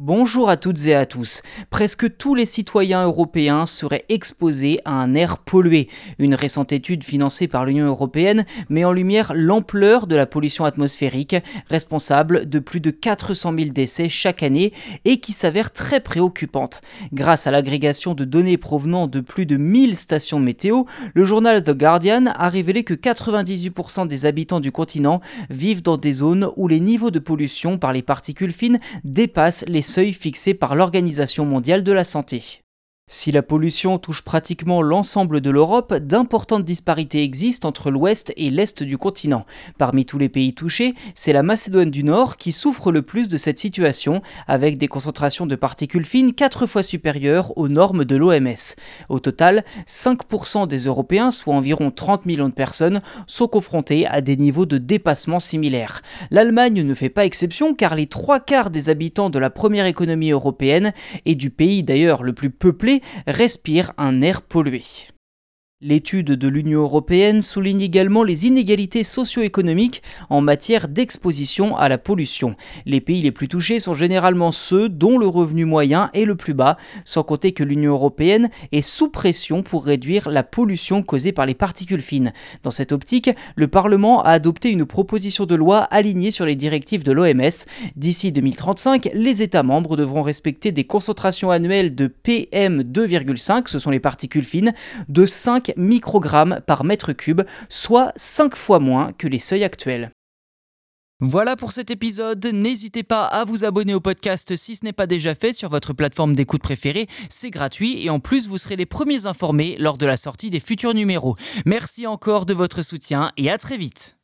Bonjour à toutes et à tous. Presque tous les citoyens européens seraient exposés à un air pollué. Une récente étude financée par l'Union européenne met en lumière l'ampleur de la pollution atmosphérique, responsable de plus de 400 000 décès chaque année et qui s'avère très préoccupante. Grâce à l'agrégation de données provenant de plus de 1000 stations météo, le journal The Guardian a révélé que 98% des habitants du continent vivent dans des zones où les niveaux de pollution par les particules fines dépassent les seuil fixé par l'Organisation mondiale de la santé. Si la pollution touche pratiquement l'ensemble de l'Europe, d'importantes disparités existent entre l'ouest et l'est du continent. Parmi tous les pays touchés, c'est la Macédoine du Nord qui souffre le plus de cette situation, avec des concentrations de particules fines quatre fois supérieures aux normes de l'OMS. Au total, 5% des Européens, soit environ 30 millions de personnes, sont confrontés à des niveaux de dépassement similaires. L'Allemagne ne fait pas exception car les trois quarts des habitants de la première économie européenne, et du pays d'ailleurs le plus peuplé, respire un air pollué. L'étude de l'Union européenne souligne également les inégalités socio-économiques en matière d'exposition à la pollution. Les pays les plus touchés sont généralement ceux dont le revenu moyen est le plus bas, sans compter que l'Union européenne est sous pression pour réduire la pollution causée par les particules fines. Dans cette optique, le Parlement a adopté une proposition de loi alignée sur les directives de l'OMS. D'ici 2035, les États membres devront respecter des concentrations annuelles de PM2,5, ce sont les particules fines, de 5 microgrammes par mètre cube, soit 5 fois moins que les seuils actuels. Voilà pour cet épisode, n'hésitez pas à vous abonner au podcast si ce n'est pas déjà fait sur votre plateforme d'écoute préférée, c'est gratuit et en plus vous serez les premiers informés lors de la sortie des futurs numéros. Merci encore de votre soutien et à très vite